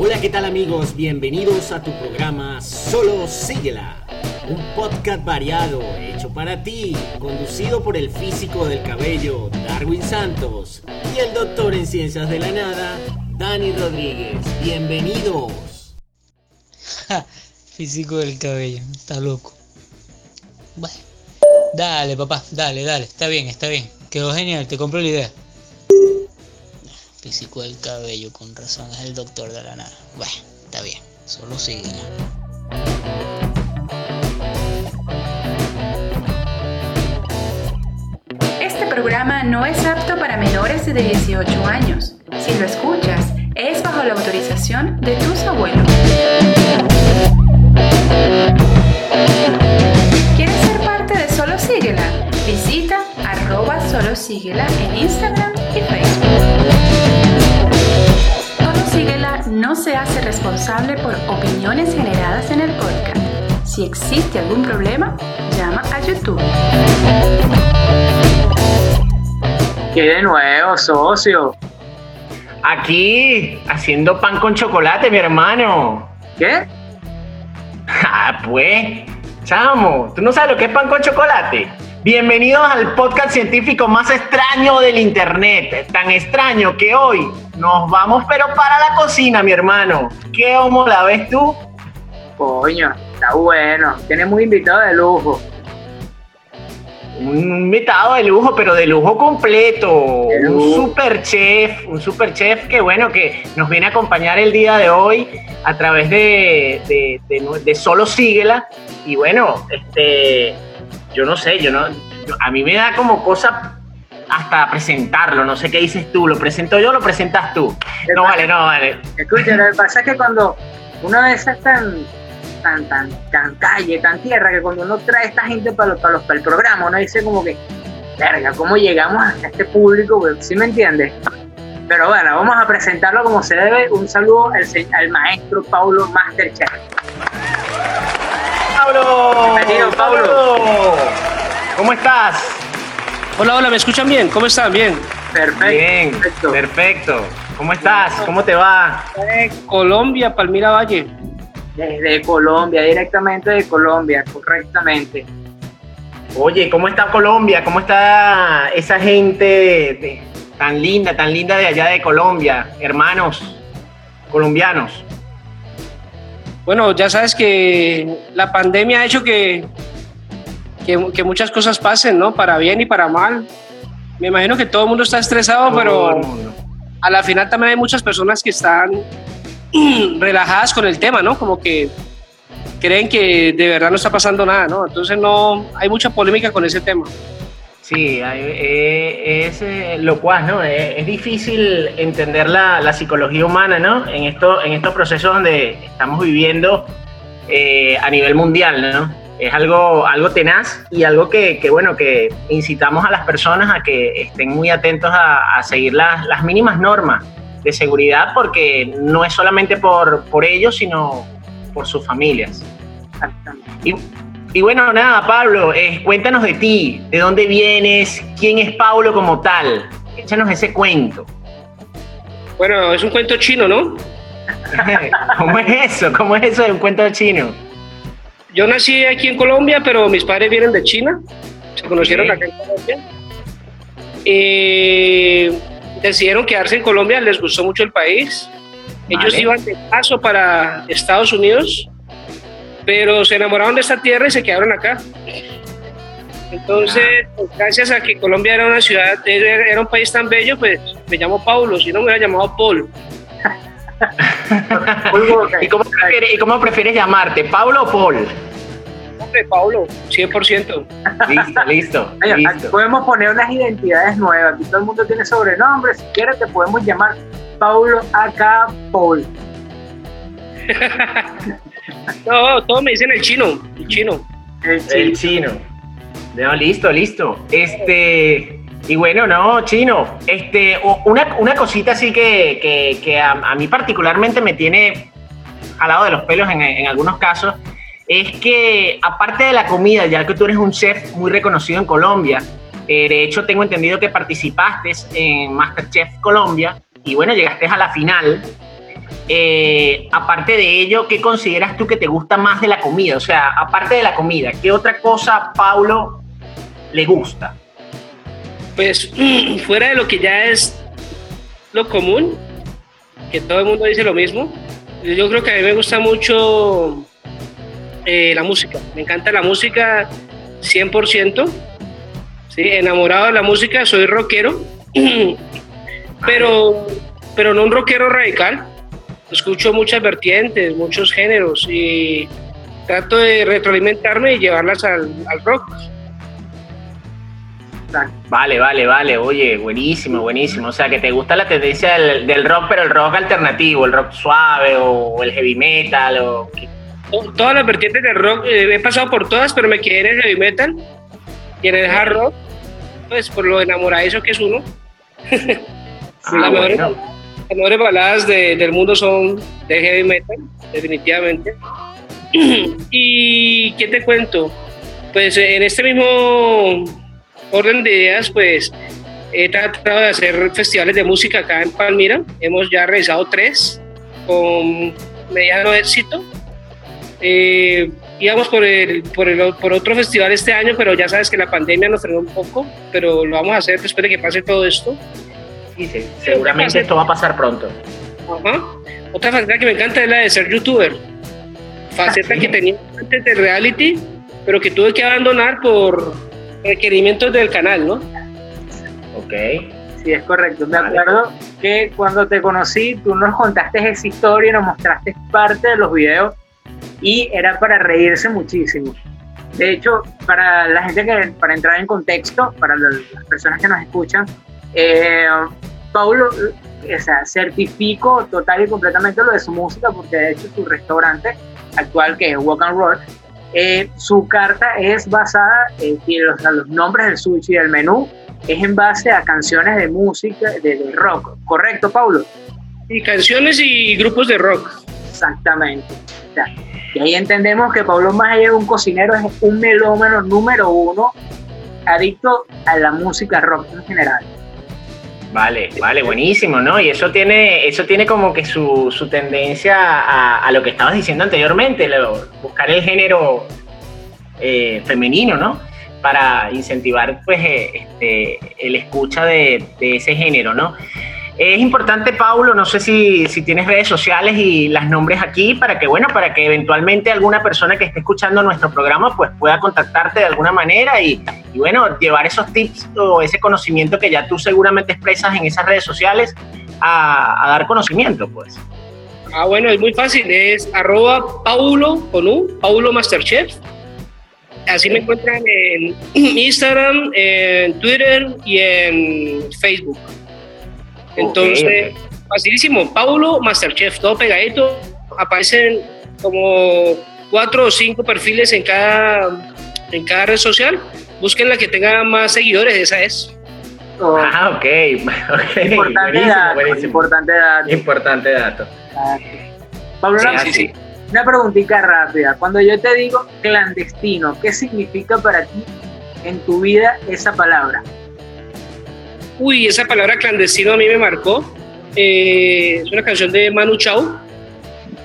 Hola, ¿qué tal amigos? Bienvenidos a tu programa Solo Síguela, un podcast variado hecho para ti, conducido por el físico del cabello Darwin Santos y el doctor en ciencias de la nada Dani Rodríguez. Bienvenidos. físico del cabello, está loco. Bueno, dale papá, dale, dale, está bien, está bien. Quedó genial, te compro la idea físico del cabello, con razón es el doctor de la nada. Bueno, está bien, solo sigue. Este programa no es apto para menores de 18 años. Si lo escuchas, es bajo la autorización de tus abuelos. ¿Quieres ser parte de Solo Síguela? Visita arroba Solo Síguela en Instagram y Facebook no se hace responsable por opiniones generadas en el podcast. Si existe algún problema, llama a YouTube. ¿Qué de nuevo, socio? Aquí, haciendo pan con chocolate, mi hermano. ¿Qué? Ah, pues, chamo, ¿tú no sabes lo que es pan con chocolate? Bienvenidos al podcast científico más extraño del internet. Tan extraño que hoy nos vamos pero para la cocina, mi hermano. ¿Qué homo la ves tú? Coño, está bueno. Tenemos invitado de lujo. Un invitado de lujo, pero de lujo completo. Un super chef, un super chef que bueno, que nos viene a acompañar el día de hoy a través de, de, de Solo Síguela. Y bueno, este yo no sé, yo no, a mí me da como cosa hasta presentarlo, no sé qué dices tú, lo presento yo, lo presentas tú. No vale, no vale. Escucha, lo que pasa es que cuando uno es tan, tan, tan, tan calle, tan tierra, que cuando uno trae a esta gente para, para, el programa, uno dice como que, verga, ¿cómo llegamos a este público? ¿Sí me entiendes? Pero bueno, vamos a presentarlo como se debe. Un saludo al, al maestro Paulo Masterchef. Pablo. Bienvenido, Pablo. ¿Cómo estás? Hola, hola, ¿me escuchan bien? ¿Cómo están? Bien. Perfecto. Bien, perfecto. ¿Cómo estás? ¿Cómo te va? Colombia, Palmira Valle. Desde Colombia, directamente de Colombia, correctamente. Oye, ¿cómo está Colombia? ¿Cómo está esa gente tan linda, tan linda de allá de Colombia? Hermanos colombianos. Bueno, ya sabes que la pandemia ha hecho que, que, muchas cosas pasen, ¿no? Para bien y para mal. Me imagino que todo el mundo está estresado, pero a la final también hay muchas personas que están relajadas con el tema, ¿no? Como que creen que de verdad no está pasando nada, ¿no? Entonces no hay mucha polémica con ese tema. Sí, eh, es eh, lo cual, ¿no? Es, difícil entender la, psicología humana, ¿no? En, esto, en estos procesos donde estamos viviendo eh, a nivel mundial, ¿no? Es algo, algo tenaz y algo que, bueno, que incitamos a las personas a que estén muy atentos a, seguir las, las, mínimas normas de seguridad porque no es solamente por, por ellos, sino por sus familias. Y, y bueno, nada, Pablo, eh, cuéntanos de ti, de dónde vienes, quién es Pablo como tal. Échanos ese cuento. Bueno, es un cuento chino, ¿no? ¿Cómo es eso? ¿Cómo es eso de un cuento chino? Yo nací aquí en Colombia, pero mis padres vienen de China. Se conocieron acá en Colombia. Y decidieron quedarse en Colombia, les gustó mucho el país. Ellos iban de paso para Estados Unidos pero se enamoraron de esta tierra y se quedaron acá. Entonces, pues, gracias a que Colombia era una ciudad, era un país tan bello, pues me llamo Paulo, si no me hubiera llamado Paul. ¿Y, cómo prefieres, llamarte, Paulo o Paul? Hombre, Paulo, 100%. Listo, listo, listo. Podemos poner unas identidades nuevas. Aquí todo el mundo tiene sobrenombres. Si quieres, te podemos llamar Paulo acá Paul. No, todos me dicen el chino, el chino. El chino. No, listo, listo. Este, y bueno, no, chino. Este, una, una cosita así que, que, a, mí particularmente me tiene al lado de los pelos en, en, algunos casos, es que aparte de la comida, ya que tú eres un chef muy reconocido en Colombia, eh, de hecho tengo entendido que participaste en Masterchef Colombia y bueno, llegaste a la final eh, aparte de ello, ¿qué consideras tú que te gusta más de la comida? O sea, aparte de la comida, ¿qué otra cosa Paulo le gusta? Pues fuera de lo que ya es lo común, que todo el mundo dice lo mismo, yo creo que a mí me gusta mucho eh, la música. Me encanta la música 100%. ¿sí? Enamorado de la música, soy rockero, pero, pero no un rockero radical. Escucho muchas vertientes, muchos géneros y trato de retroalimentarme y llevarlas al, rock. Vale, vale, vale. Oye, buenísimo, buenísimo. O sea, que te gusta la tendencia del, del rock, pero el rock alternativo, el rock suave o, el heavy metal o... Todas las vertientes del rock, eh, he pasado por todas, pero me quedé en el heavy metal y en el hard rock, pues por lo enamoradizo que es uno. Ah, las, mejores, las, mejores, baladas de, del mundo son de heavy metal, definitivamente. y ¿qué te cuento? Pues en este mismo orden de ideas, pues he tratado de hacer festivales de música acá en Palmira. Hemos ya realizado tres con mediano éxito. Eh, íbamos por, el, por, el, por otro festival este año, pero ya sabes que la pandemia nos frenó un poco, pero lo vamos a hacer después de que pase todo esto. Y sí, seguramente esto va a pasar pronto. Ajá. Otra faceta que me encanta es la de ser youtuber. Faceta que tenía antes de reality, pero que tuve que abandonar por, requerimientos del canal, ¿no? Ok. Sí, es correcto. Me acuerdo que cuando te conocí, tú nos contaste esa historia, nos mostraste parte de los videos y era para reírse muchísimo. De hecho, para la gente que, para entrar en contexto, para las personas que nos escuchan, eh, Paulo, o sea, certifico total y completamente lo de su música, porque de hecho su restaurante actual, que es Walk and Roll, eh, su carta es basada, eh, los, los, nombres del sushi del menú es en base a canciones de música, de, rock, ¿correcto, Paulo? Y canciones y grupos de rock. Exactamente. Y ahí entendemos que Pablo, allá de un cocinero, es un melómano número uno, adicto a la música rock en general. Vale, vale, buenísimo, ¿no? Y eso tiene, eso tiene como que su, tendencia a, lo que estabas diciendo anteriormente, lo, buscar el género eh, femenino, ¿no? Para incentivar, pues, eh, este, el escucha de, ese género, ¿no? Es importante, Paulo, no sé si, tienes redes sociales y las nombres aquí para que, bueno, para que eventualmente alguna persona que esté escuchando nuestro programa pues pueda contactarte de alguna manera y, bueno, llevar esos tips o ese conocimiento que ya tú seguramente expresas en esas redes sociales a, dar conocimiento, pues. Ah, bueno, es muy fácil, es arroba Paulo con U, Paulo Masterchef. Así me encuentran en Instagram, en Twitter y en Facebook. Entonces, okay, okay. facilísimo. Paulo, Masterchef, todo pegadito. Aparecen como cuatro o cinco perfiles en cada, en cada red social. Busquen la que tenga más seguidores, esa es. Oh. Ah, ok. okay. Importante, buenísimo, dato, buenísimo. importante dato. Importante dato. Pablo, sí, sí, una preguntita rápida. Cuando yo te digo clandestino, ¿qué significa para ti en tu vida esa palabra? Uy, esa palabra clandestino a mí me marcó. Eh, es una canción de Manu Chao.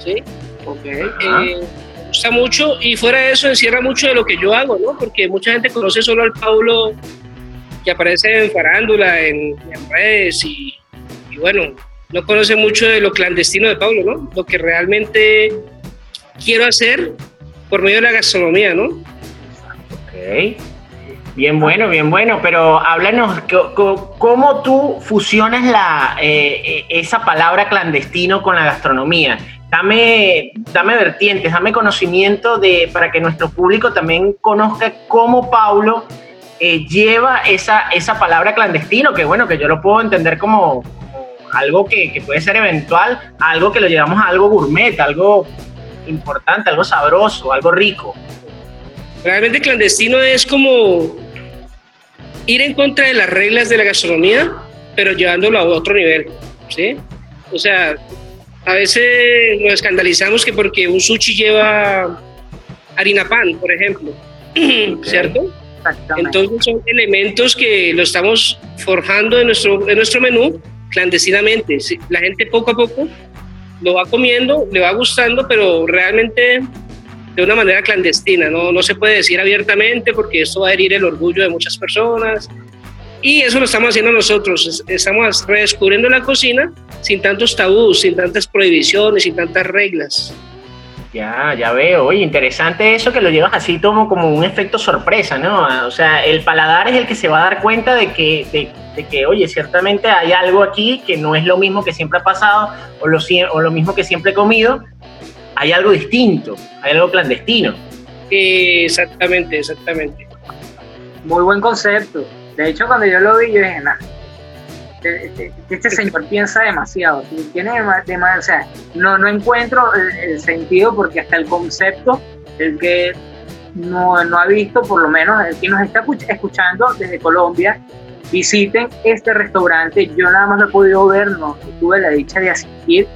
¿sí? Okay. Eh, me gusta mucho y fuera de eso encierra mucho de lo que yo hago, ¿no? Porque mucha gente conoce solo al Paulo que aparece en farándula, en, en redes y, y, bueno, no conoce mucho de lo clandestino de Paulo, ¿no? Lo que realmente quiero hacer por medio de la gastronomía, ¿no? Ok. Bien bueno, bien bueno, pero háblanos, ¿cómo tú fusionas la, eh, esa palabra clandestino con la gastronomía? Dame, dame vertientes, dame conocimiento de, para que nuestro público también conozca cómo Paulo eh, lleva esa, esa palabra clandestino, que bueno, que yo lo puedo entender como, como algo que, que, puede ser eventual, algo que lo llevamos a algo gourmet, algo importante, algo sabroso, algo rico. Realmente clandestino es como ir en contra de las reglas de la gastronomía, pero llevándolo a otro nivel, ¿sí? O sea, a veces nos escandalizamos que porque un sushi lleva harina pan, por ejemplo, okay. ¿cierto? Entonces son elementos que lo estamos forjando en nuestro, en nuestro menú clandestinamente. La gente poco a poco lo va comiendo, le va gustando, pero realmente de una manera clandestina, no, no se puede decir abiertamente porque esto va a herir el orgullo de muchas personas. Y eso lo estamos haciendo nosotros, estamos redescubriendo la cocina sin tantos tabús, sin tantas prohibiciones, sin tantas reglas. Ya, ya veo. Oye, interesante eso que lo llevas así como, como un efecto sorpresa, ¿no? O sea, el paladar es el que se va a dar cuenta de que, de, que, oye, ciertamente hay algo aquí que no es lo mismo que siempre ha pasado o lo, o lo mismo que siempre he comido. Hay algo distinto, hay algo clandestino. Exactamente, exactamente. Muy buen concepto. De hecho, cuando yo lo vi, yo dije, nah, este señor piensa demasiado, tiene o sea, no, no encuentro el, sentido porque hasta el concepto, el que no, no ha visto, por lo menos el que nos está escuchando desde Colombia, visiten este restaurante, yo nada más lo he podido ver, no tuve la dicha de asistir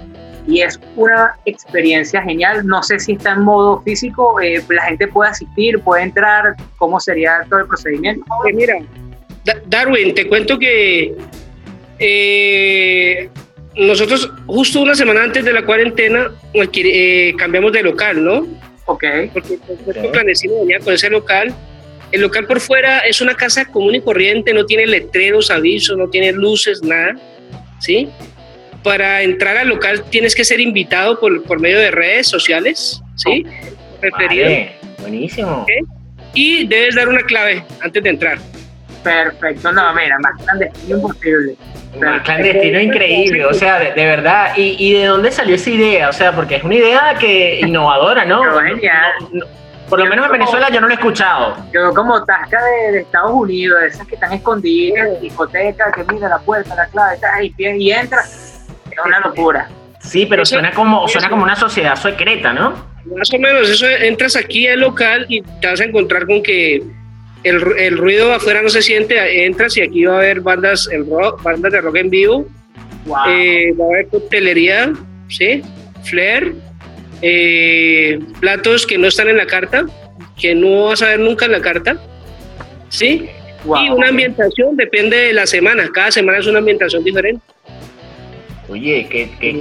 y es una experiencia genial, no sé si está en modo físico, eh, la gente puede asistir, puede entrar, ¿cómo sería todo el procedimiento? mira, Darwin, te cuento que eh, nosotros justo una semana antes de la cuarentena eh, cambiamos de local, ¿no? Ok. Porque el clandestino venía con ese local. El local por fuera es una casa común y corriente, no tiene letreros, avisos, no tiene luces, nada, ¿sí? Para entrar al local tienes que ser invitado por, por medio de redes sociales, ¿sí? Vale, buenísimo. Y debes dar una clave antes de entrar. Perfecto, no, mira, más clandestino imposible. Más clandestino increíble, o sea, de, verdad. ¿Y, ¿Y, de dónde salió esa idea? O sea, porque es una idea que innovadora, ¿no? genial. por lo menos en Venezuela yo no lo he escuchado. Yo como tasca de, Estados Unidos, esas que están escondidas, discotecas, que mira la puerta, la clave, y, y entra. Es una locura. Sí, pero suena como, suena como una sociedad secreta, ¿no? Más o menos, eso entras aquí al local y te vas a encontrar con que el, el, ruido afuera no se siente, entras y aquí va a haber bandas, el rock, bandas de rock en vivo, eh, va a haber coctelería, ¿sí? Flair, eh, platos que no están en la carta, que no vas a ver nunca en la carta, ¿sí? Y una ambientación, depende de la semana, cada semana es una ambientación diferente. Oye, qué, qué,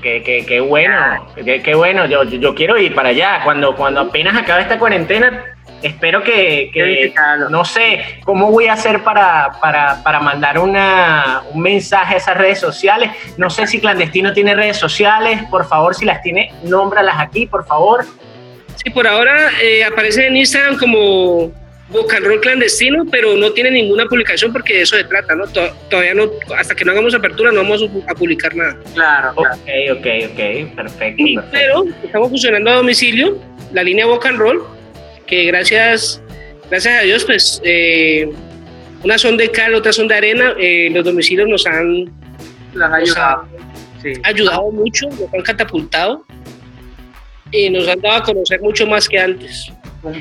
qué, qué, qué bueno, qué, bueno, yo, yo quiero ir para allá. Cuando, cuando apenas acabe esta cuarentena, espero que, no sé cómo voy a hacer para, para, mandar una, un mensaje a esas redes sociales. No sé si Clandestino tiene redes sociales, por favor, si las tiene, nómbralas aquí, por favor. Sí, por ahora eh, aparece en Instagram como Roll Clandestino, pero no tiene ninguna publicación porque de eso se trata, ¿no? Todavía no, hasta que no hagamos apertura no vamos a publicar nada. Claro, Ok, ok, ok, perfecto, perfecto. Pero estamos funcionando a domicilio, la línea Boca Roll que gracias, gracias a Dios, pues eh, unas son de cal, otras son de arena, eh, los domicilios nos han, ayudado, ayudado mucho, nos han catapultado y nos han dado a conocer mucho más que antes.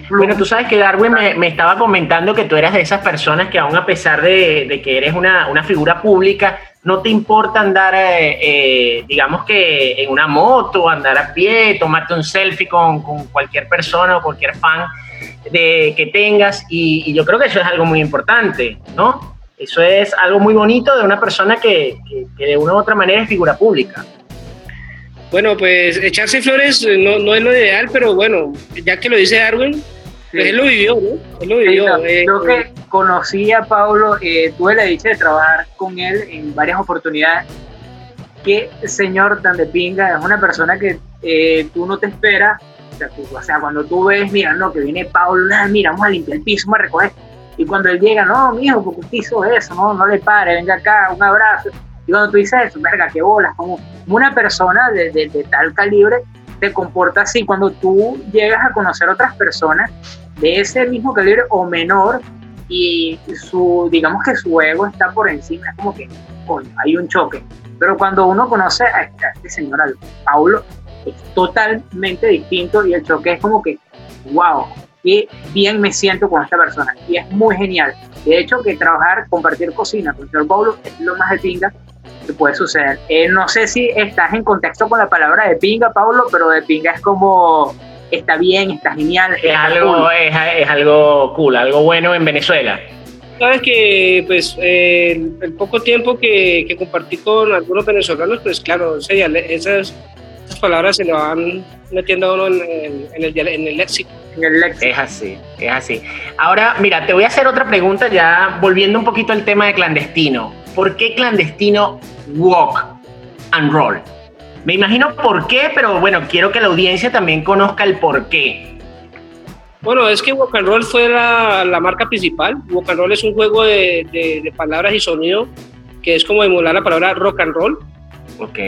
Bueno, tú sabes que Darwin me, estaba comentando que tú eras de esas personas que aún a pesar de, que eres una, figura pública, no te importa andar, eh, eh, digamos que en una moto, andar a pie, tomarte un selfie con, con cualquier persona o cualquier fan de, que tengas. Y, yo creo que eso es algo muy importante, ¿no? Eso es algo muy bonito de una persona que, que, de una u otra manera es figura pública. Bueno, pues echarse flores no, no, es lo ideal, pero bueno, ya que lo dice Darwin, pues él lo vivió, ¿no? Él lo vivió. Eh, yo que conocí a Pablo, eh, tuve la dicha de trabajar con él en varias oportunidades. Qué señor tan de pinga, es una persona que eh, tú no te esperas. O sea, cuando tú ves, mira, no, que viene Pablo, nada, mira, vamos a limpiar el piso, vamos a recoger. Y cuando él llega, no, mijo, porque usted hizo eso, no, no le pare, venga acá, un abrazo. Y cuando tú dices eso, verga, qué bolas, como una persona de, de, de tal calibre te comporta así. Cuando tú llegas a conocer otras personas, de ese mismo calibre o menor y su, digamos que su ego está por encima, es como que, coño, hay un choque. Pero cuando uno conoce a este, señor, a Paulo, es totalmente distinto y el choque es como que, wow, qué bien me siento con esta persona. Y es muy genial. De hecho, que trabajar, compartir cocina con el señor Paulo es lo más de pinga que puede suceder. Eh, no sé si estás en contexto con la palabra de pinga, Paulo, pero de pinga es como está bien, está genial. Es, algo, cool. es, algo cool, algo bueno en Venezuela. Sabes que, pues, el poco tiempo que, que, compartí con algunos venezolanos, pues, claro, esas, esas palabras se le van metiendo a uno en, el, en el léxico. Es así, es así. Ahora, mira, te voy a hacer otra pregunta ya volviendo un poquito al tema de clandestino. ¿Por qué clandestino walk and roll? Me imagino por qué, pero bueno, quiero que la audiencia también conozca el por qué. Bueno, es que Walk and Roll fue la, la marca principal. Walk and Roll es un juego de, de, palabras y sonido que es como emular la palabra rock and roll. Ok.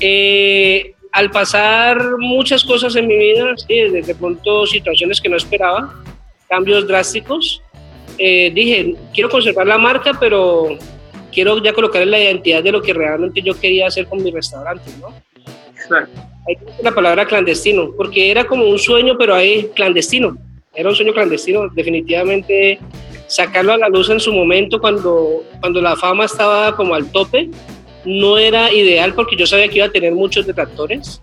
Eh, al pasar muchas cosas en mi vida, desde de pronto situaciones que no esperaba, cambios drásticos, eh, dije, quiero conservar la marca, pero quiero ya colocar la identidad de lo que realmente yo quería hacer con mi restaurante, ¿no? Ahí la palabra clandestino, porque era como un sueño, pero ahí clandestino. Era un sueño clandestino, definitivamente sacarlo a la luz en su momento cuando, cuando la fama estaba como al tope, no era ideal porque yo sabía que iba a tener muchos detractores.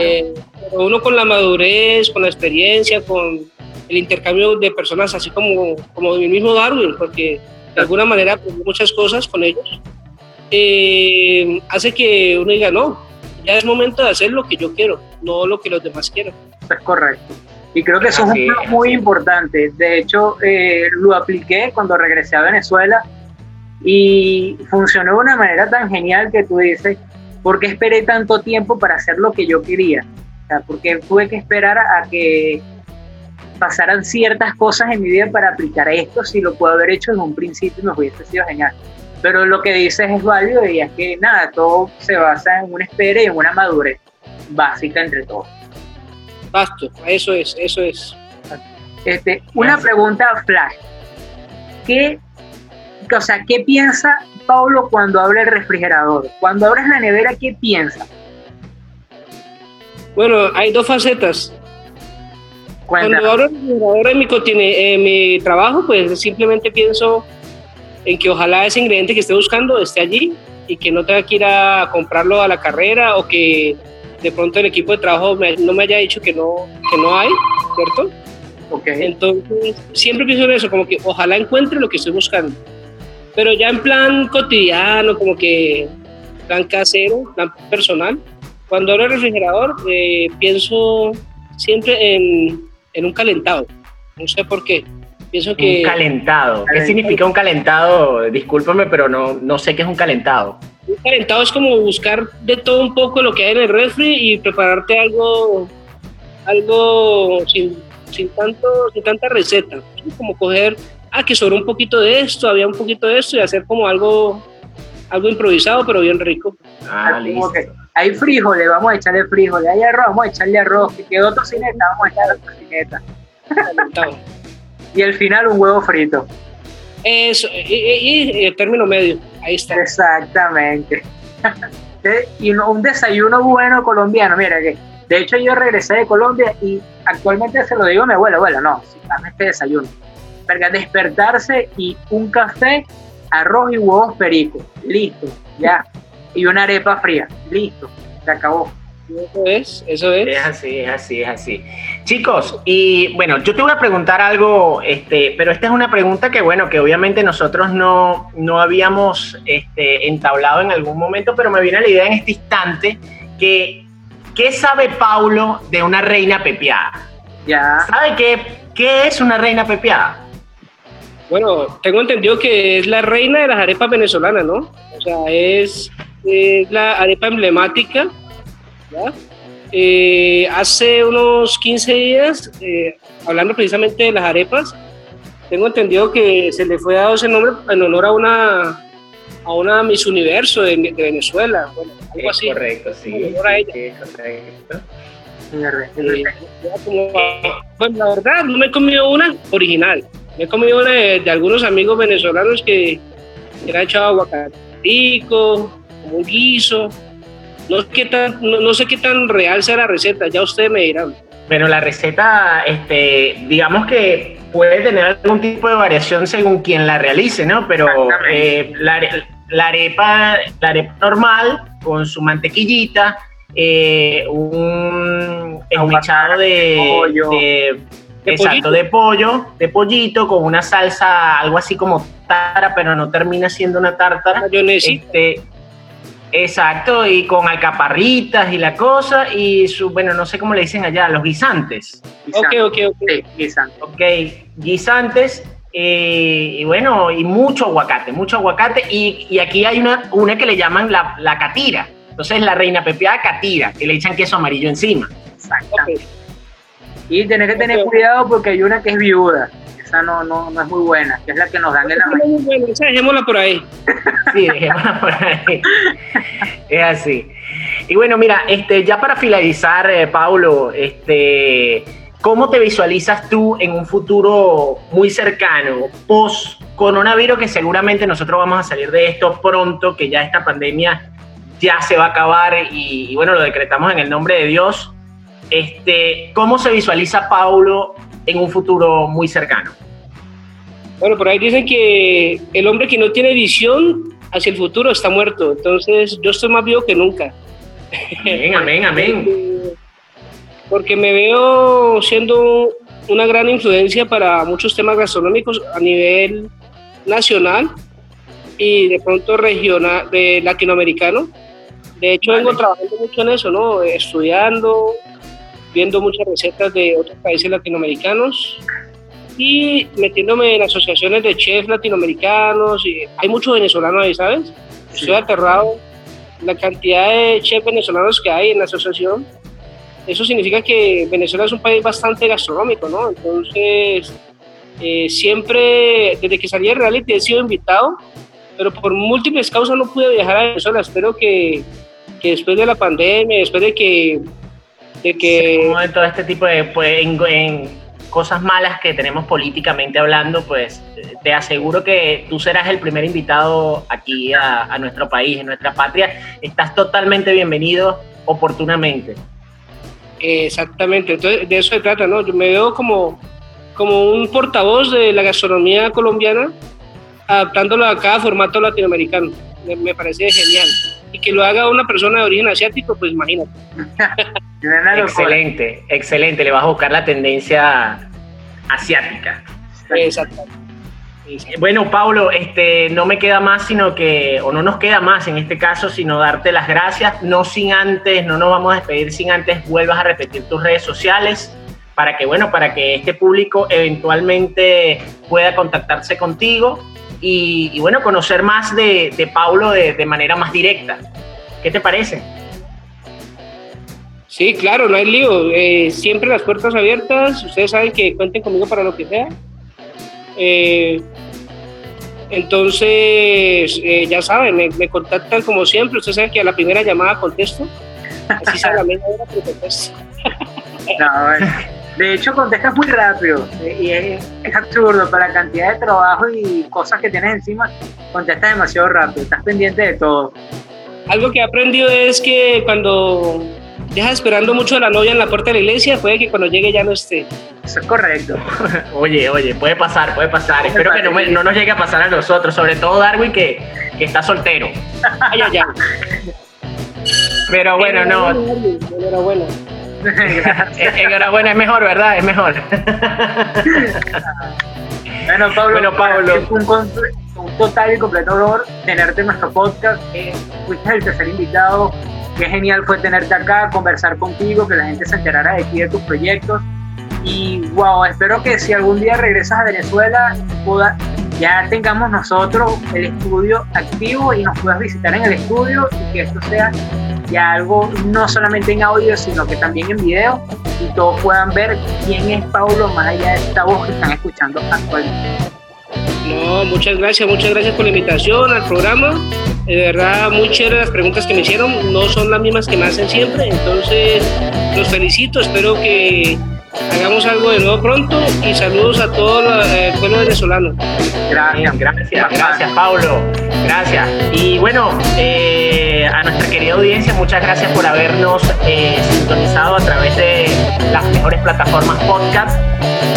Eh, pero uno con la madurez, con la experiencia, con el intercambio de personas, así como, como el mismo Darwin, porque de alguna manera aprendí muchas cosas con ellos, eh, hace que uno diga, no, ya es momento de hacer lo que yo quiero, no lo que los demás quieren. Es correcto. Y creo que eso es un muy importante. De hecho, eh, lo apliqué cuando regresé a Venezuela y funcionó de una manera tan genial que tú dices, ¿por qué esperé tanto tiempo para hacer lo que yo quería? O sea, porque tuve que esperar a que pasaran ciertas cosas en mi vida para aplicar esto, si lo puedo haber hecho en un principio me hubiese sido genial. Pero lo que dices es válido y es que nada, todo se basa en una espera y en una madurez básica entre todos. Basto, eso es, eso es. Este, una pregunta flash. ¿Qué o sea, ¿qué piensa Pablo cuando abre el refrigerador? Cuando abres la nevera, ¿qué piensa? Bueno, hay dos facetas. Cuando abro el refrigerador en mi, en mi trabajo, pues simplemente pienso en que ojalá ese ingrediente que esté buscando esté allí y que no tenga que ir a comprarlo a la carrera o que de pronto el equipo de trabajo no me haya dicho que no, que no hay, ¿cierto? Okay. Entonces, siempre pienso en eso, como que ojalá encuentre lo que estoy buscando. Pero ya en plan cotidiano, como que plan casero, plan personal, cuando abro el refrigerador eh, pienso siempre en, en, un calentado. No sé por qué. Pienso que... Un calentado. ¿Qué significa un calentado? Discúlpame, pero no, no sé qué es un calentado. Un calentado es como buscar de todo un poco lo que hay en el refri y prepararte algo, algo sin, sin, tanto, sin tanta receta. Como coger ah, que sobró un poquito de esto, había un poquito de esto y hacer como algo, algo improvisado, pero bien rico. Ah, listo. Hay frijoles, vamos a echarle frijoles, hay arroz, vamos a echarle arroz, que quedó tocineta, vamos a echarle tocineta. y al final un huevo frito. Eso, y, el término medio, ahí está. Exactamente. y un desayuno bueno colombiano, mira que de hecho yo regresé de Colombia y actualmente se lo digo a mi abuela, abuela, no, este desayuno despertarse y un café, arroz y huevos perico, listo, ya. Y una arepa fría, listo, se acabó. Eso es, eso es. Es así, es así, es así. Chicos, y bueno, yo te voy a preguntar algo, este, pero esta es una pregunta que, bueno, que obviamente nosotros no, no habíamos este, entablado en algún momento, pero me viene la idea en este instante que, ¿qué sabe Paulo de una reina pepiada? Ya. ¿Sabe qué, qué es una reina pepiada? Bueno, tengo entendido que es la reina de las arepas venezolanas, ¿no? O sea, es, la arepa emblemática. ¿ya? Eh, hace unos 15 días, eh, hablando precisamente de las arepas, tengo entendido que se le fue dado ese nombre en honor a una a una Miss Universo de, Venezuela, bueno, algo así. Correcto, sí. En honor a ella. Sí, correcto. Eh, bueno, la verdad, no me he comido una original. Me he comido de, de algunos amigos venezolanos que, que le han echado aguacatico, como un guiso. No, qué tan, no, sé qué tan real sea la receta, ya ustedes me dirán. Bueno, la receta, este, digamos que puede tener algún tipo de variación según quien la realice, ¿no? Pero eh, la, arepa, la arepa normal, con su mantequillita, eh, un esmechado de, Exacto, de pollo, de pollito, con una salsa, algo así como tártara, pero no termina siendo una tártara. Este, Exacto, y con alcaparritas y la cosa, y su, bueno, no sé cómo le dicen allá, los guisantes. Ok, ok, ok. Sí, guisante. Ok, guisantes, eh, y bueno, y mucho aguacate, mucho aguacate, y, y aquí hay una, una que le llaman la, la catira. Entonces la reina pepeada catira, que le echan queso amarillo encima. Exactamente. Y tenés que tener Ok. cuidado porque hay una que es viuda. Esa no, no, no es muy buena, que es la que nos dan en la mañana. Bueno, esa dejémosla por ahí. Sí, dejémosla por ahí. Es así. Y bueno, mira, este, ya para finalizar, eh, Paulo, este, ¿cómo te visualizas tú en un futuro muy cercano, post coronavirus, que seguramente nosotros vamos a salir de esto pronto, que ya esta pandemia ya se va a acabar y, y bueno, lo decretamos en el nombre de Dios. Este, ¿Cómo se visualiza Paulo en un futuro muy cercano? Bueno, por ahí dicen que el hombre que no tiene visión hacia el futuro está muerto. Entonces, yo estoy más vivo que nunca. Amén, amén, amén. Porque me veo siendo una gran influencia para muchos temas gastronómicos a nivel nacional y de pronto regional, de latinoamericano. De hecho, vengo Vale. trabajando mucho en eso, ¿no? Estudiando, viendo muchas recetas de otros países latinoamericanos y metiéndome en asociaciones de chefs latinoamericanos. Y hay muchos venezolanos ahí, ¿sabes? Estoy aterrado la cantidad de chefs venezolanos que hay en la asociación. Eso significa que Venezuela es un país bastante gastronómico, ¿no? Entonces, eh, siempre, desde que salí de reality, he sido invitado, pero por múltiples causas no pude viajar a Venezuela. Espero que, que después de la pandemia, después de que... De que Como en todo este tipo de pues, en, en cosas malas que tenemos políticamente hablando, pues te aseguro que tú serás el primer invitado aquí a, a nuestro país, en nuestra patria. Estás totalmente bienvenido oportunamente. Exactamente, entonces de eso se trata, ¿no? Yo me veo como, como un portavoz de la gastronomía colombiana, adaptándolo a cada formato latinoamericano. Me, me parece genial. Y que lo haga una persona de origen asiático, pues imagínate. Excelente, excelente. Le vas a buscar la tendencia asiática. Exactamente. Bueno, Paulo, este, no me queda más sino que, o no nos queda más en este caso, sino darte las gracias, no sin antes, no nos vamos a despedir sin antes vuelvas a repetir tus redes sociales para que, bueno, para que este público eventualmente pueda contactarse contigo y, y, bueno, conocer más de, de Paulo de, de manera más directa. ¿Qué te parece? Sí, claro, no hay lío. Eh, siempre las puertas abiertas. Ustedes saben que cuenten conmigo para lo que sea. Eh, entonces, eh, ya saben, me, me, contactan como siempre. Ustedes saben que a la primera llamada contesto. Así sea la media hora, pero contesto. No, bueno. De hecho, contestas muy rápido y es, es, absurdo para la cantidad de trabajo y cosas que tienes encima. Contestas demasiado rápido, estás pendiente de todo. Algo que he aprendido es que cuando dejas esperando mucho a la novia en la puerta de la iglesia, puede que cuando llegue ya no esté. Eso es correcto. oye, oye, puede pasar, puede pasar. Espero que no, me, no, nos llegue a pasar a nosotros, sobre todo Darwin, que, que está soltero. Ay, ay, ay. Pero bueno, no. Enhorabuena. Enhorabuena, es mejor, ¿verdad? Es mejor. bueno, Pablo, bueno, Pablo. Es un, un, total y completo honor tenerte en nuestro podcast. Eh, fuiste el tercer invitado. Qué genial fue tenerte acá, conversar contigo, que la gente se enterara de ti, de tus proyectos. Y wow, espero que si algún día regresas a Venezuela, pueda, ya tengamos nosotros el estudio activo y nos puedas visitar en el estudio y que esto sea ya algo no solamente en audio, sino que también en video y todos puedan ver quién es Paulo más allá de esta voz que están escuchando actualmente. No, muchas gracias, muchas gracias por la invitación al programa. De verdad, muy chévere las preguntas que me hicieron, no son las mismas que me hacen siempre, entonces los felicito, espero que hagamos algo de nuevo pronto y saludos a todo el pueblo venezolano. Gracias, gracias, gracias Pablo, gracias. Y bueno, eh, a nuestra querida audiencia, muchas gracias por habernos eh, sintonizado a través de las mejores plataformas podcast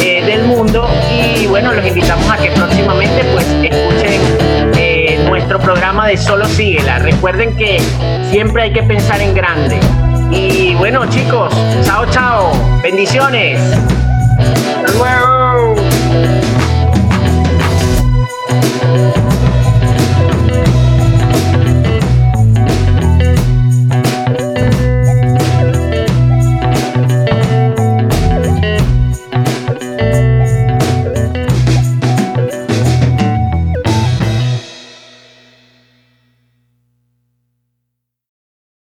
eh, del mundo y bueno, los invitamos a que próximamente pues escuchen eh, programa de Solo Síguela. Recuerden que siempre hay que pensar en grande. Y bueno chicos, chao chao, bendiciones. Hasta.